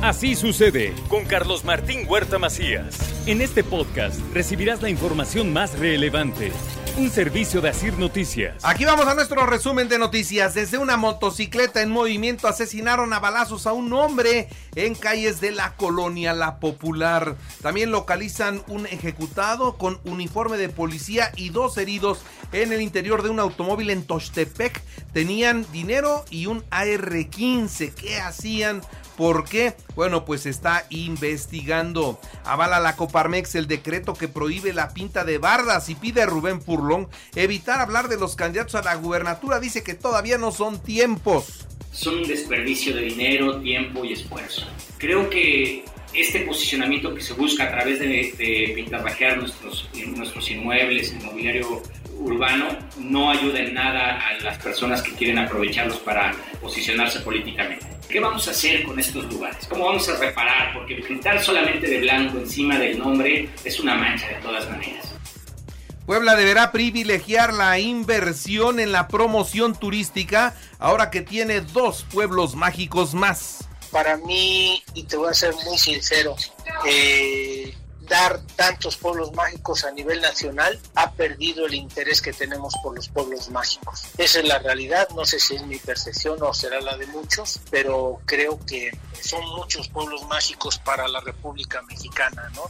Así sucede con Carlos Martín Huerta Macías. En este podcast recibirás la información más relevante. Un servicio de Asir Noticias. Aquí vamos a nuestro resumen de noticias. Desde una motocicleta en movimiento asesinaron a balazos a un hombre en calles de la colonia La Popular. También localizan un ejecutado con uniforme de policía y dos heridos en el interior de un automóvil en Tochtepec. Tenían dinero y un AR-15. ¿Qué hacían? ¿Por qué? Bueno, pues está investigando. Avala la Coparmex el decreto que prohíbe la pinta de bardas y pide a Rubén Purlón evitar hablar de los candidatos a la gubernatura. Dice que todavía no son tiempos. Son un desperdicio de dinero, tiempo y esfuerzo. Creo que este posicionamiento que se busca a través de, de pintarrajear nuestros, nuestros inmuebles, el mobiliario urbano, no ayuda en nada a las personas que quieren aprovecharlos para posicionarse políticamente. ¿Qué vamos a hacer con estos lugares? ¿Cómo vamos a reparar? Porque pintar solamente de blanco encima del nombre es una mancha de todas maneras. Puebla deberá privilegiar la inversión en la promoción turística ahora que tiene dos pueblos mágicos más. Para mí, y te voy a ser muy sincero, eh, tantos pueblos mágicos a nivel nacional ha perdido el interés que tenemos por los pueblos mágicos. Esa es la realidad, no sé si es mi percepción o será la de muchos, pero creo que son muchos pueblos mágicos para la República Mexicana, ¿no?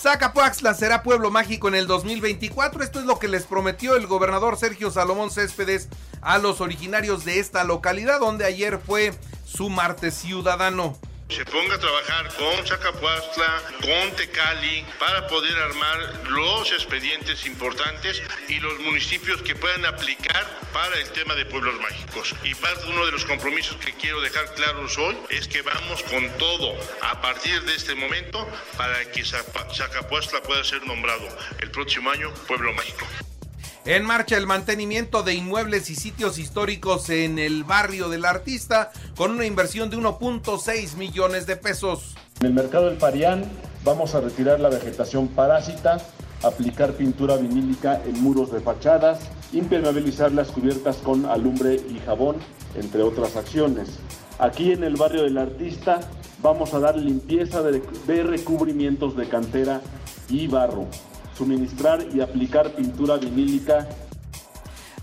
Zacapuaxla será pueblo mágico en el 2024. Esto es lo que les prometió el gobernador Sergio Salomón Céspedes a los originarios de esta localidad, donde ayer fue su martes ciudadano se ponga a trabajar con Zacapuastla, con Tecali, para poder armar los expedientes importantes y los municipios que puedan aplicar para el tema de pueblos mágicos. Y parte uno de los compromisos que quiero dejar claros hoy es que vamos con todo a partir de este momento para que Zacapuastla pueda ser nombrado el próximo año pueblo mágico. En marcha el mantenimiento de inmuebles y sitios históricos en el barrio del artista con una inversión de 1.6 millones de pesos. En el mercado del Parián vamos a retirar la vegetación parásita, aplicar pintura vinílica en muros de fachadas, impermeabilizar las cubiertas con alumbre y jabón, entre otras acciones. Aquí en el barrio del artista vamos a dar limpieza de, de recubrimientos de cantera y barro suministrar y aplicar pintura vinílica.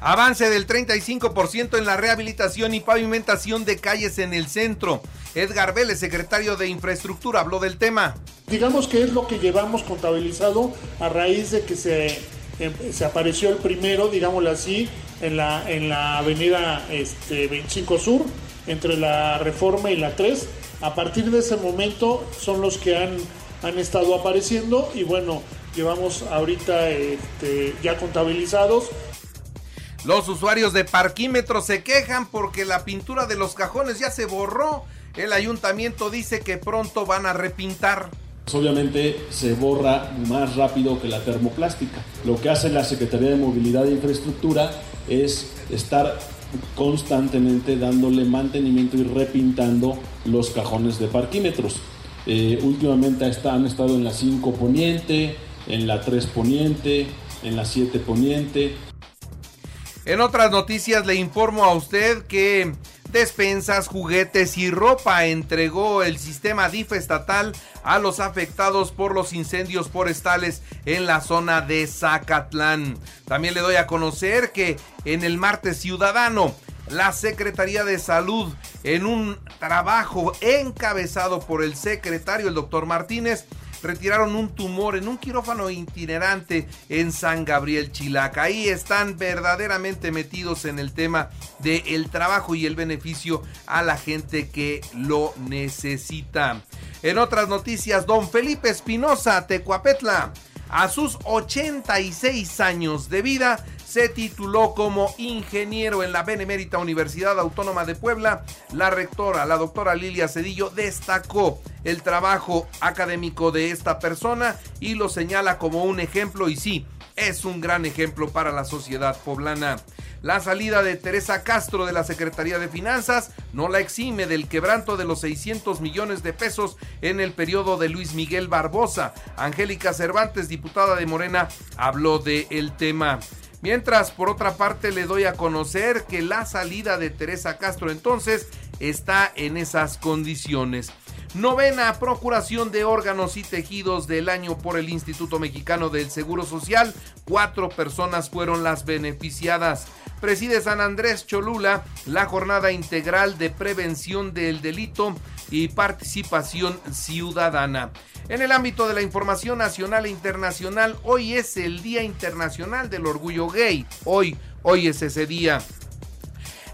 Avance del 35% en la rehabilitación y pavimentación de calles en el centro. Edgar Vélez, secretario de Infraestructura, habló del tema. Digamos que es lo que llevamos contabilizado a raíz de que se, em, se apareció el primero, digámoslo así, en la, en la avenida este, 25 Sur, entre la Reforma y la 3. A partir de ese momento son los que han, han estado apareciendo y bueno, llevamos ahorita este, ya contabilizados. Los usuarios de parquímetros se quejan porque la pintura de los cajones ya se borró. El ayuntamiento dice que pronto van a repintar. Obviamente se borra más rápido que la termoplástica. Lo que hace la Secretaría de Movilidad e Infraestructura es estar constantemente dándole mantenimiento y repintando los cajones de parquímetros. Eh, últimamente han estado en la 5 Poniente, en la 3 Poniente, en la 7 Poniente. En otras noticias le informo a usted que despensas, juguetes y ropa entregó el sistema DIF estatal a los afectados por los incendios forestales en la zona de Zacatlán. También le doy a conocer que en el martes ciudadano la Secretaría de Salud en un trabajo encabezado por el secretario, el doctor Martínez, retiraron un tumor en un quirófano itinerante en San Gabriel Chilaca. Ahí están verdaderamente metidos en el tema del el trabajo y el beneficio a la gente que lo necesita. En otras noticias, don Felipe Espinosa, Tecuapetla, a sus 86 años de vida, se tituló como ingeniero en la Benemérita Universidad Autónoma de Puebla. La rectora, la doctora Lilia Cedillo, destacó el trabajo académico de esta persona y lo señala como un ejemplo y sí, es un gran ejemplo para la sociedad poblana. La salida de Teresa Castro de la Secretaría de Finanzas no la exime del quebranto de los 600 millones de pesos en el periodo de Luis Miguel Barbosa. Angélica Cervantes, diputada de Morena, habló de el tema. Mientras, por otra parte, le doy a conocer que la salida de Teresa Castro entonces está en esas condiciones. Novena Procuración de órganos y tejidos del año por el Instituto Mexicano del Seguro Social. Cuatro personas fueron las beneficiadas. Preside San Andrés Cholula la jornada integral de prevención del delito y participación ciudadana. En el ámbito de la información nacional e internacional, hoy es el Día Internacional del Orgullo Gay. Hoy, hoy es ese día.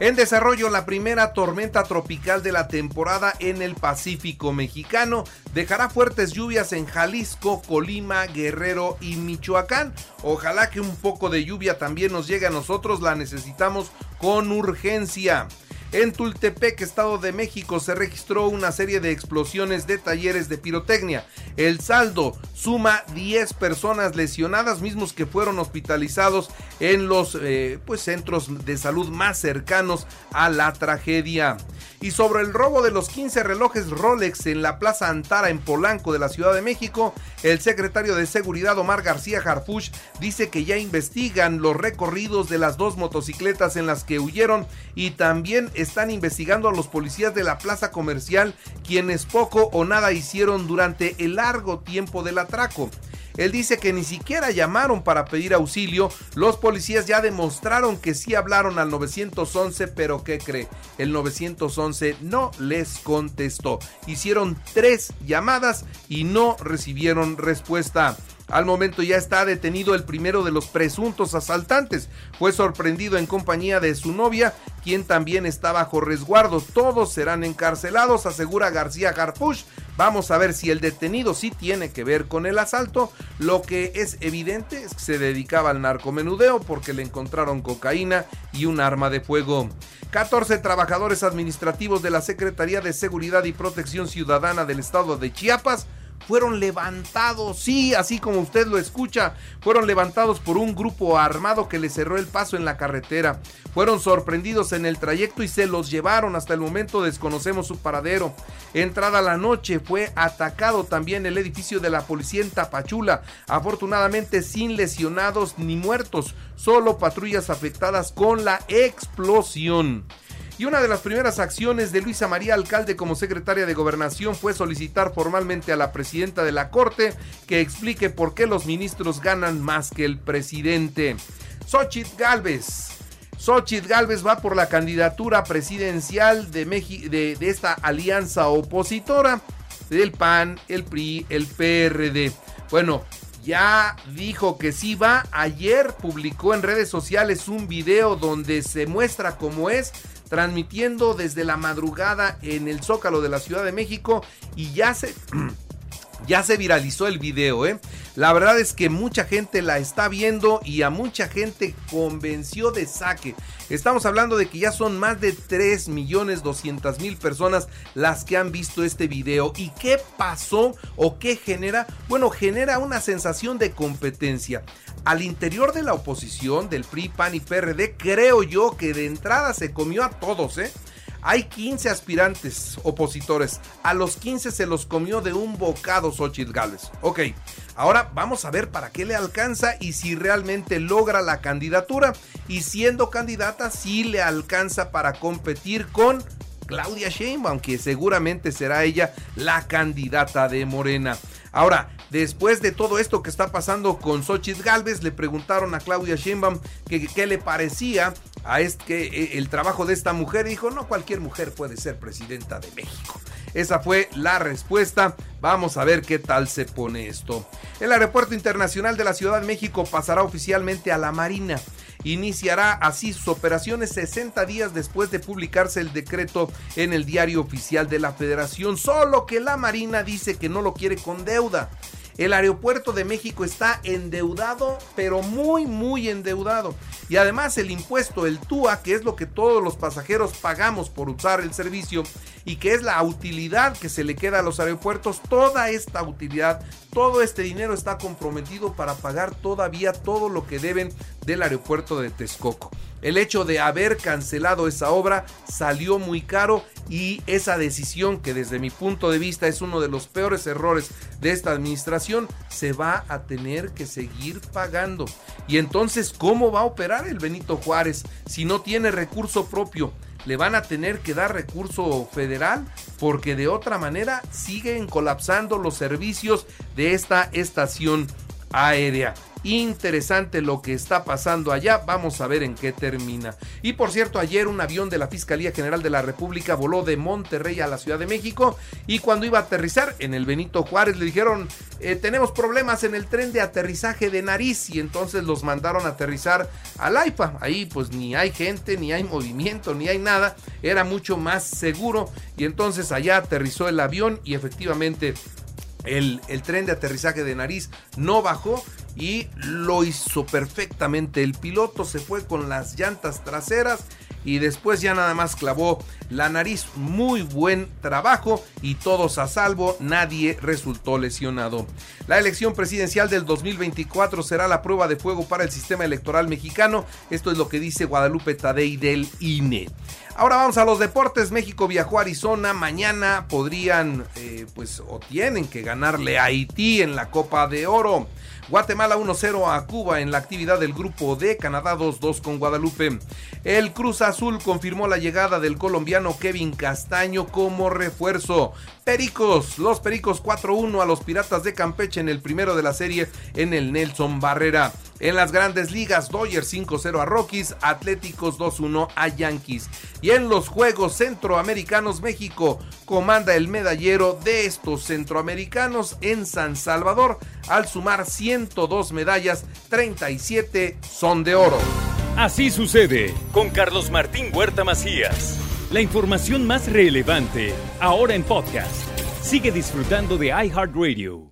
En desarrollo, la primera tormenta tropical de la temporada en el Pacífico mexicano dejará fuertes lluvias en Jalisco, Colima, Guerrero y Michoacán. Ojalá que un poco de lluvia también nos llegue a nosotros, la necesitamos con urgencia. En Tultepec, Estado de México, se registró una serie de explosiones de talleres de pirotecnia. El saldo suma 10 personas lesionadas, mismos que fueron hospitalizados en los eh, pues, centros de salud más cercanos a la tragedia. Y sobre el robo de los 15 relojes Rolex en la Plaza Antara en Polanco de la Ciudad de México, el secretario de Seguridad Omar García Harfush dice que ya investigan los recorridos de las dos motocicletas en las que huyeron y también están investigando a los policías de la plaza comercial quienes poco o nada hicieron durante el largo tiempo del atraco. Él dice que ni siquiera llamaron para pedir auxilio. Los policías ya demostraron que sí hablaron al 911, pero ¿qué cree? El 911 no les contestó. Hicieron tres llamadas y no recibieron respuesta. Al momento ya está detenido el primero de los presuntos asaltantes. Fue sorprendido en compañía de su novia, quien también está bajo resguardo. Todos serán encarcelados, asegura García Garpush. Vamos a ver si el detenido sí tiene que ver con el asalto. Lo que es evidente es que se dedicaba al narcomenudeo porque le encontraron cocaína y un arma de fuego. 14 trabajadores administrativos de la Secretaría de Seguridad y Protección Ciudadana del estado de Chiapas fueron levantados, sí, así como usted lo escucha, fueron levantados por un grupo armado que les cerró el paso en la carretera. Fueron sorprendidos en el trayecto y se los llevaron. Hasta el momento desconocemos su paradero. Entrada la noche fue atacado también el edificio de la policía en Tapachula. Afortunadamente sin lesionados ni muertos, solo patrullas afectadas con la explosión. Y una de las primeras acciones de Luisa María Alcalde como secretaria de Gobernación fue solicitar formalmente a la presidenta de la Corte que explique por qué los ministros ganan más que el presidente. Xochitl Galvez. Xochitl Galvez va por la candidatura presidencial de, de, de esta alianza opositora del PAN, el PRI, el PRD. Bueno, ya dijo que sí va. Ayer publicó en redes sociales un video donde se muestra cómo es transmitiendo desde la madrugada en el Zócalo de la Ciudad de México y ya se... Ya se viralizó el video, ¿eh? La verdad es que mucha gente la está viendo y a mucha gente convenció de saque. Estamos hablando de que ya son más de 3 millones 200 mil personas las que han visto este video. ¿Y qué pasó o qué genera? Bueno, genera una sensación de competencia al interior de la oposición, del PRI, PAN y PRD, creo yo que de entrada se comió a todos, ¿eh? Hay 15 aspirantes opositores. A los 15 se los comió de un bocado Xochitl Gales. Ok, ahora vamos a ver para qué le alcanza y si realmente logra la candidatura. Y siendo candidata, si le alcanza para competir con Claudia Sheinbaum, que seguramente será ella la candidata de Morena. Ahora, después de todo esto que está pasando con Xochitl Galvez, le preguntaron a Claudia Sheinbaum qué le parecía a este, el trabajo de esta mujer. Dijo, no cualquier mujer puede ser presidenta de México. Esa fue la respuesta. Vamos a ver qué tal se pone esto. El Aeropuerto Internacional de la Ciudad de México pasará oficialmente a la Marina iniciará así sus operaciones 60 días después de publicarse el decreto en el diario oficial de la federación, solo que la Marina dice que no lo quiere con deuda. El aeropuerto de México está endeudado, pero muy, muy endeudado. Y además el impuesto, el TUA, que es lo que todos los pasajeros pagamos por usar el servicio y que es la utilidad que se le queda a los aeropuertos, toda esta utilidad, todo este dinero está comprometido para pagar todavía todo lo que deben del aeropuerto de Texcoco. El hecho de haber cancelado esa obra salió muy caro y esa decisión que desde mi punto de vista es uno de los peores errores de esta administración se va a tener que seguir pagando. Y entonces, ¿cómo va a operar el Benito Juárez si no tiene recurso propio? le van a tener que dar recurso federal porque de otra manera siguen colapsando los servicios de esta estación aérea. Interesante lo que está pasando allá, vamos a ver en qué termina. Y por cierto, ayer un avión de la Fiscalía General de la República voló de Monterrey a la Ciudad de México y cuando iba a aterrizar en el Benito Juárez le dijeron, eh, tenemos problemas en el tren de aterrizaje de nariz y entonces los mandaron a aterrizar al AIFA. Ahí pues ni hay gente, ni hay movimiento, ni hay nada, era mucho más seguro y entonces allá aterrizó el avión y efectivamente el, el, tren de aterrizaje de nariz no bajó y lo hizo perfectamente. El piloto se fue con las llantas traseras y después ya nada más clavó la nariz. Muy buen trabajo y todos a salvo, nadie resultó lesionado. La elección presidencial del 2024 será la prueba de fuego para el sistema electoral mexicano. Esto es lo que dice Guadalupe Tadei del INE. Ahora vamos a los deportes. México viajó a Arizona. Mañana podrían, eh, pues, o tienen que ganarle a Haití en la Copa de Oro. Guatemala 1-0 a Cuba en la actividad del grupo D, Canadá 2-2 con Guadalupe. El Cruz Azul confirmó la llegada del colombiano Kevin Castaño como refuerzo. Pericos, los Pericos 4-1 a los Piratas de Campeche en el primero de la serie en el Nelson Barrera. En las grandes ligas, Dodgers 5-0 a Rockies, Atléticos 2-1 a Yankees. Y en los Juegos Centroamericanos, México comanda el medallero de estos centroamericanos en San Salvador al sumar 102 medallas, 37 son de oro. Así sucede con Carlos Martín Huerta Macías. La información más relevante ahora en podcast. Sigue disfrutando de iHeartRadio.